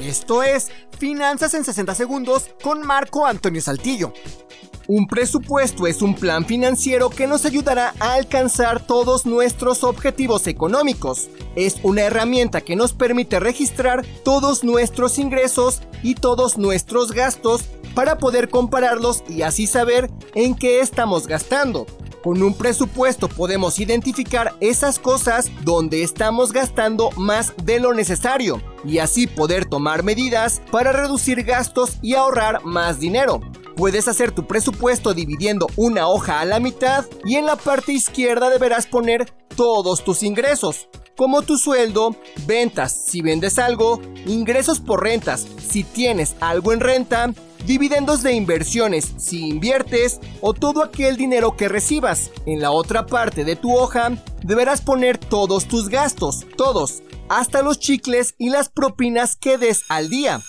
Esto es Finanzas en 60 Segundos con Marco Antonio Saltillo. Un presupuesto es un plan financiero que nos ayudará a alcanzar todos nuestros objetivos económicos. Es una herramienta que nos permite registrar todos nuestros ingresos y todos nuestros gastos para poder compararlos y así saber en qué estamos gastando. Con un presupuesto podemos identificar esas cosas donde estamos gastando más de lo necesario y así poder tomar medidas para reducir gastos y ahorrar más dinero. Puedes hacer tu presupuesto dividiendo una hoja a la mitad y en la parte izquierda deberás poner todos tus ingresos, como tu sueldo, ventas si vendes algo, ingresos por rentas si tienes algo en renta, dividendos de inversiones si inviertes o todo aquel dinero que recibas. En la otra parte de tu hoja deberás poner todos tus gastos, todos, hasta los chicles y las propinas que des al día.